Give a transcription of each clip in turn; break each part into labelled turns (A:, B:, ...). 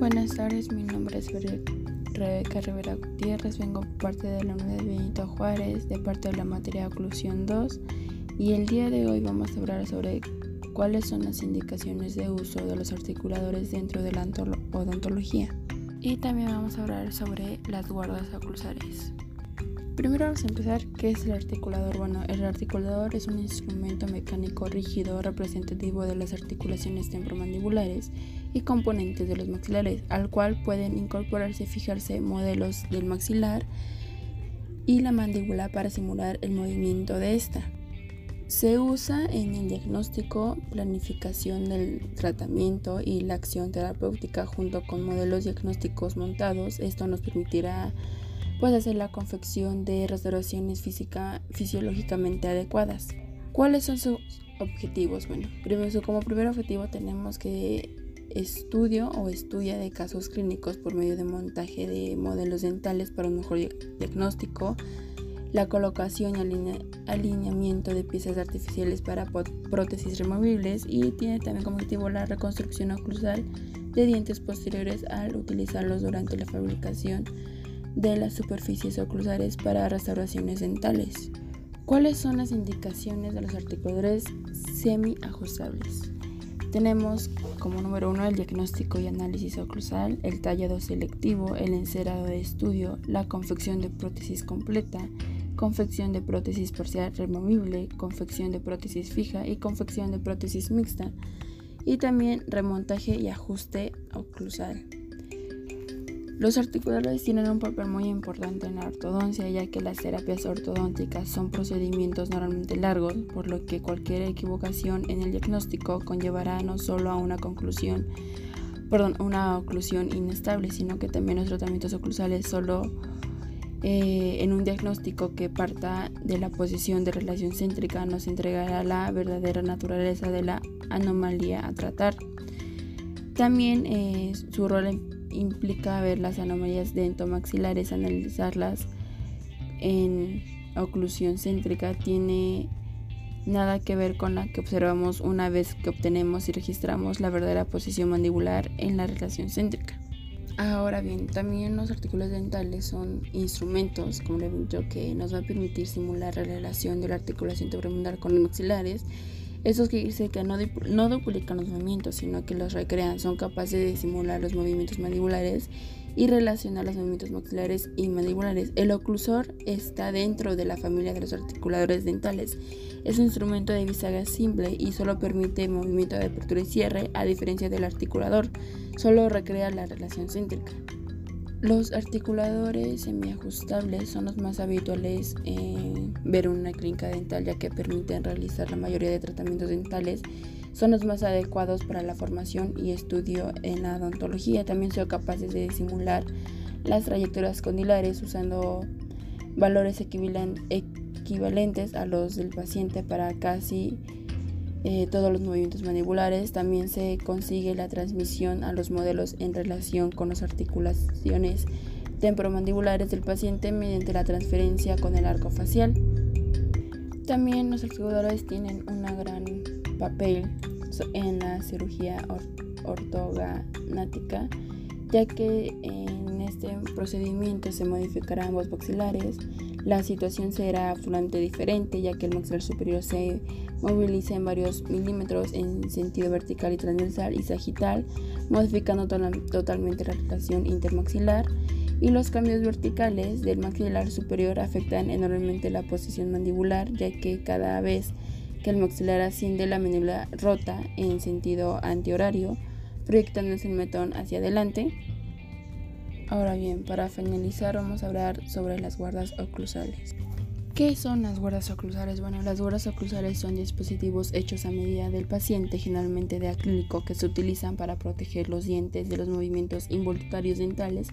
A: Buenas tardes, mi nombre es Rebeca Rivera Gutiérrez, vengo por parte de la Unidad Benito Juárez, de parte de la materia Oclusión 2, y el día de hoy vamos a hablar sobre cuáles son las indicaciones de uso de los articuladores dentro de la odontología. Y también vamos a hablar sobre las guardas oclusales. Primero vamos a empezar, ¿qué es el articulador? Bueno, el articulador es un instrumento mecánico rígido representativo de las articulaciones temporomandibulares y componentes de los maxilares, al cual pueden incorporarse y fijarse modelos del maxilar y la mandíbula para simular el movimiento de esta. Se usa en el diagnóstico, planificación del tratamiento y la acción terapéutica junto con modelos diagnósticos montados. Esto nos permitirá puede hacer la confección de restauraciones física, fisiológicamente adecuadas. ¿Cuáles son sus objetivos? Bueno, primero, como primer objetivo tenemos que estudio o estudia de casos clínicos por medio de montaje de modelos dentales para un mejor diagnóstico, la colocación y alineamiento de piezas artificiales para prótesis removibles y tiene también como objetivo la reconstrucción oclusal de dientes posteriores al utilizarlos durante la fabricación de las superficies oclusales para restauraciones dentales. ¿Cuáles son las indicaciones de los articuladores semi-ajustables? Tenemos como número uno el diagnóstico y análisis oclusal, el tallado selectivo, el encerado de estudio, la confección de prótesis completa, confección de prótesis parcial removible, confección de prótesis fija y confección de prótesis mixta, y también remontaje y ajuste oclusal. Los articuladores tienen un papel muy importante en la ortodoncia, ya que las terapias ortodónticas son procedimientos normalmente largos, por lo que cualquier equivocación en el diagnóstico conllevará no solo a una conclusión, perdón, una oclusión inestable, sino que también los tratamientos oclusales solo eh, en un diagnóstico que parta de la posición de relación céntrica nos entregará la verdadera naturaleza de la anomalía a tratar. También eh, su rol en implica ver las anomalías dentomaxilares, analizarlas en oclusión céntrica, tiene nada que ver con la que observamos una vez que obtenemos y registramos la verdadera posición mandibular en la relación céntrica. Ahora bien, también los artículos dentales son instrumentos, como le dicho, que nos va a permitir simular la relación de la articulación temporomandibular con los maxilares estos que dice que no, no duplican los movimientos, sino que los recrean, son capaces de simular los movimientos mandibulares y relacionar los movimientos maxilares y mandibulares. El oclusor está dentro de la familia de los articuladores dentales. Es un instrumento de bisagra simple y solo permite movimiento de apertura y cierre, a diferencia del articulador. Solo recrea la relación céntrica. Los articuladores semiajustables son los más habituales en ver una clínica dental ya que permiten realizar la mayoría de tratamientos dentales. Son los más adecuados para la formación y estudio en la odontología. También son capaces de simular las trayectorias condilares usando valores equivalentes a los del paciente para casi eh, todos los movimientos mandibulares. También se consigue la transmisión a los modelos en relación con las articulaciones temporomandibulares del paciente mediante la transferencia con el arco facial. También los articuladores tienen un gran papel en la cirugía ortoganática, ya que en este procedimiento se modificarán ambos maxilares, la situación será absolutamente diferente ya que el maxilar superior se moviliza en varios milímetros en sentido vertical y transversal y sagital, modificando totalmente la relación intermaxilar. Y los cambios verticales del maxilar superior afectan enormemente la posición mandibular ya que cada vez que el maxilar asciende la mandíbula rota en sentido antihorario, proyectándose el metón hacia adelante Ahora bien, para finalizar vamos a hablar sobre las guardas oclusales. ¿Qué son las guardas oclusales? Bueno, las guardas oclusales son dispositivos hechos a medida del paciente, generalmente de acrílico, que se utilizan para proteger los dientes de los movimientos involuntarios dentales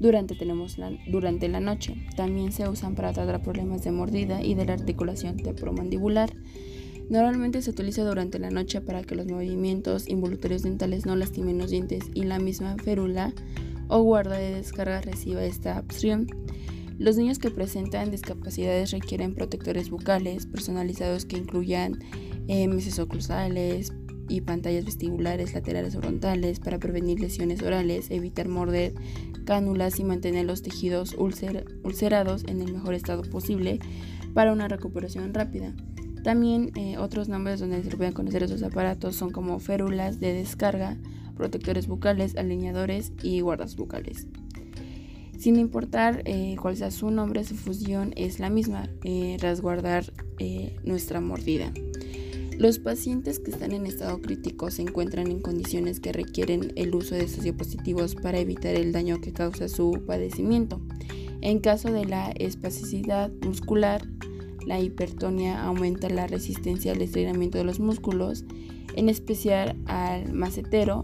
A: durante, tenemos la, durante la noche. También se usan para tratar problemas de mordida y de la articulación temporomandibular. Normalmente se utiliza durante la noche para que los movimientos involuntarios dentales no lastimen los dientes y la misma férula o guarda de descarga reciba esta opción. Los niños que presentan discapacidades requieren protectores bucales personalizados que incluyan eh, meses oclusales, y pantallas vestibulares laterales o frontales para prevenir lesiones orales, evitar morder cánulas y mantener los tejidos ulcerados en el mejor estado posible para una recuperación rápida. También eh, otros nombres donde se pueden conocer esos aparatos son como férulas de descarga, protectores bucales, alineadores y guardas bucales. Sin importar eh, cuál sea su nombre, su función es la misma, eh, resguardar nuestra mordida. Los pacientes que están en estado crítico se encuentran en condiciones que requieren el uso de estos dispositivos para evitar el daño que causa su padecimiento. En caso de la espasticidad muscular, la hipertonia aumenta la resistencia al estrenamiento de los músculos, en especial al macetero.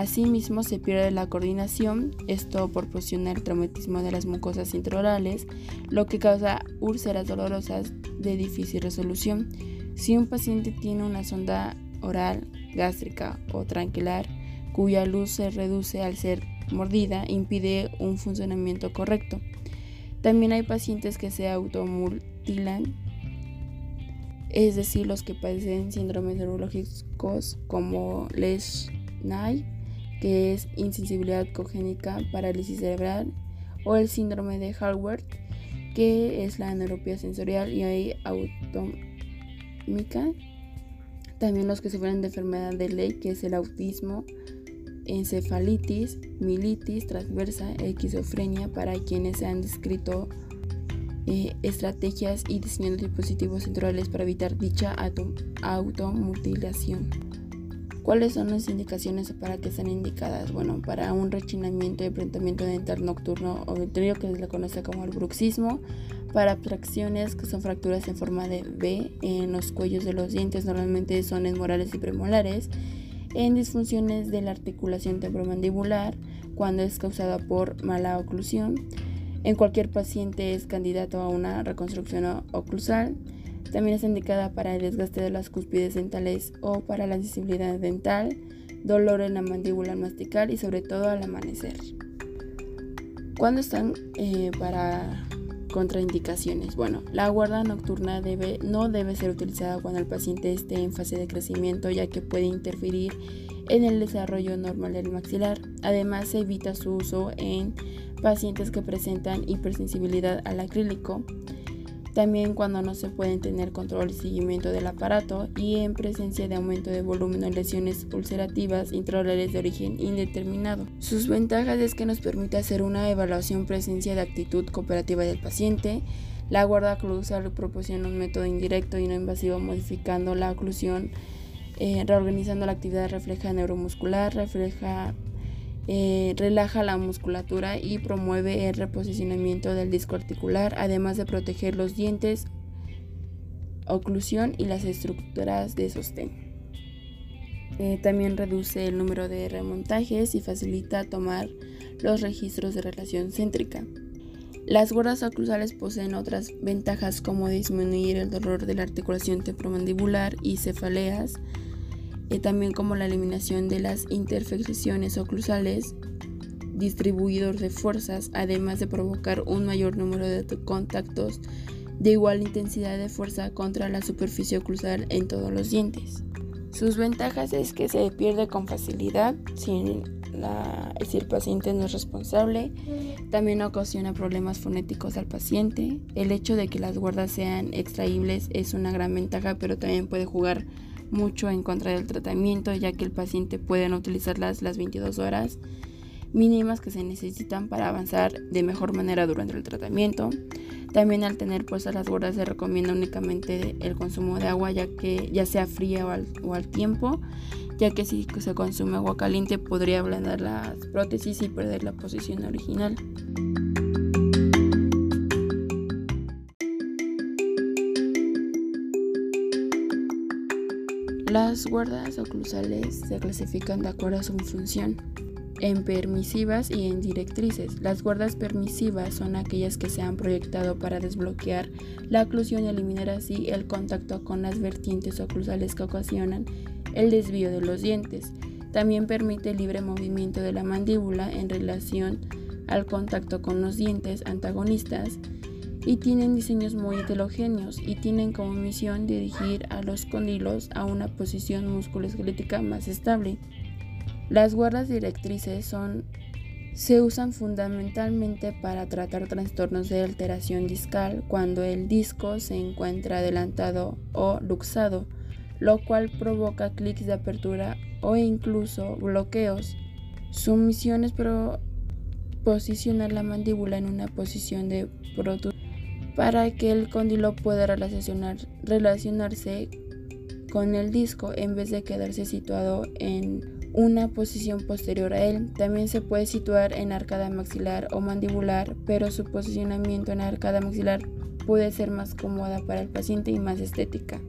A: Asimismo, se pierde la coordinación, esto proporciona el traumatismo de las mucosas intraorales, lo que causa úlceras dolorosas de difícil resolución. Si un paciente tiene una sonda oral, gástrica o tranquilar, cuya luz se reduce al ser mordida, impide un funcionamiento correcto. También hay pacientes que se automutilan, es decir, los que padecen síndromes neurológicos como Les-Nay, que es insensibilidad congénica, parálisis cerebral, o el síndrome de Hallward, que es la neuropía sensorial y autómica. También los que sufren de enfermedad de ley, que es el autismo, encefalitis, militis transversa, esquizofrenia para quienes se han descrito eh, estrategias y diseñando dispositivos centrales para evitar dicha automutilación. ¿Cuáles son las indicaciones para que sean indicadas? Bueno, para un rechinamiento y enfrentamiento dental nocturno o ventorio que se le conoce como el bruxismo, para abstracciones que son fracturas en forma de V en los cuellos de los dientes, normalmente son morales y premolares, en disfunciones de la articulación temporomandibular cuando es causada por mala oclusión. En cualquier paciente es candidato a una reconstrucción oclusal. También es indicada para el desgaste de las cúspides dentales o para la sensibilidad dental, dolor en la mandíbula mastical y sobre todo al amanecer. ¿Cuándo están eh, para Contraindicaciones. Bueno, la guarda nocturna debe, no debe ser utilizada cuando el paciente esté en fase de crecimiento ya que puede interferir en el desarrollo normal del maxilar. Además, se evita su uso en pacientes que presentan hipersensibilidad al acrílico también cuando no se pueden tener control y seguimiento del aparato y en presencia de aumento de volumen o lesiones ulcerativas intraorales de origen indeterminado. Sus ventajas es que nos permite hacer una evaluación presencia de actitud cooperativa del paciente. La guarda oclusal proporciona un método indirecto y no invasivo modificando la oclusión, eh, reorganizando la actividad refleja neuromuscular, refleja eh, relaja la musculatura y promueve el reposicionamiento del disco articular, además de proteger los dientes, oclusión y las estructuras de sostén. Eh, también reduce el número de remontajes y facilita tomar los registros de relación céntrica. Las guardas oclusales poseen otras ventajas como disminuir el dolor de la articulación temporomandibular y cefaleas, también como la eliminación de las interfecciones oclusales, distribuidor de fuerzas, además de provocar un mayor número de contactos de igual intensidad de fuerza contra la superficie oclusal en todos los dientes. Sus ventajas es que se pierde con facilidad si, si el paciente no es responsable. También ocasiona problemas fonéticos al paciente. El hecho de que las guardas sean extraíbles es una gran ventaja, pero también puede jugar mucho en contra del tratamiento, ya que el paciente puede no utilizarlas las 22 horas mínimas que se necesitan para avanzar de mejor manera durante el tratamiento. También al tener puestas las gordas se recomienda únicamente el consumo de agua ya que ya sea fría o al, o al tiempo, ya que si se consume agua caliente podría ablandar las prótesis y perder la posición original. Las guardas oclusales se clasifican de acuerdo a su función en permisivas y en directrices. Las guardas permisivas son aquellas que se han proyectado para desbloquear la oclusión y eliminar así el contacto con las vertientes oclusales que ocasionan el desvío de los dientes. También permite el libre movimiento de la mandíbula en relación al contacto con los dientes antagonistas y tienen diseños muy heterogéneos y tienen como misión dirigir a los cóndilos a una posición musculoesquelética más estable. Las guardas directrices son, se usan fundamentalmente para tratar trastornos de alteración discal cuando el disco se encuentra adelantado o luxado, lo cual provoca clics de apertura o incluso bloqueos. Su misión es posicionar la mandíbula en una posición de protrusión para que el cóndilo pueda relacionarse con el disco en vez de quedarse situado en una posición posterior a él. También se puede situar en arcada maxilar o mandibular, pero su posicionamiento en arcada maxilar puede ser más cómoda para el paciente y más estética.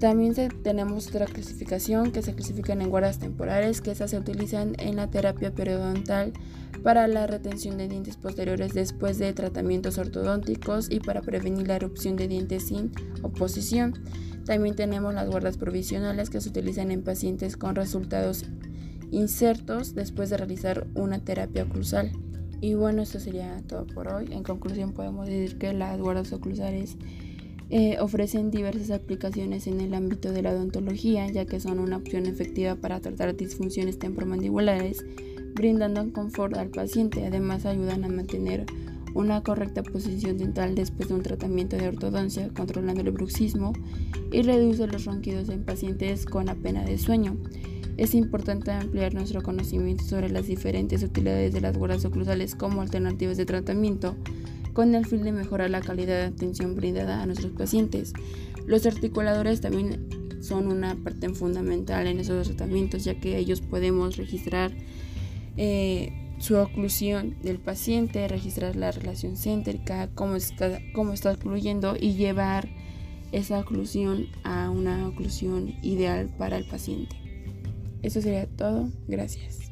A: También tenemos otra clasificación que se clasifican en guardas temporales, que esas se utilizan en la terapia periodontal para la retención de dientes posteriores después de tratamientos ortodónticos y para prevenir la erupción de dientes sin oposición. También tenemos las guardas provisionales que se utilizan en pacientes con resultados insertos después de realizar una terapia oclusal. Y bueno, esto sería todo por hoy. En conclusión podemos decir que las guardas oclusales eh, ofrecen diversas aplicaciones en el ámbito de la odontología, ya que son una opción efectiva para tratar disfunciones temporomandibulares, brindando confort al paciente. Además, ayudan a mantener una correcta posición dental después de un tratamiento de ortodoncia, controlando el bruxismo y reduce los ronquidos en pacientes con apnea de sueño. Es importante ampliar nuestro conocimiento sobre las diferentes utilidades de las guardas oclusales como alternativas de tratamiento, con el fin de mejorar la calidad de atención brindada a nuestros pacientes. Los articuladores también son una parte fundamental en esos tratamientos, ya que ellos podemos registrar eh, su oclusión del paciente, registrar la relación céntrica, cómo está, cómo está ocluyendo y llevar esa oclusión a una oclusión ideal para el paciente. Eso sería todo. Gracias.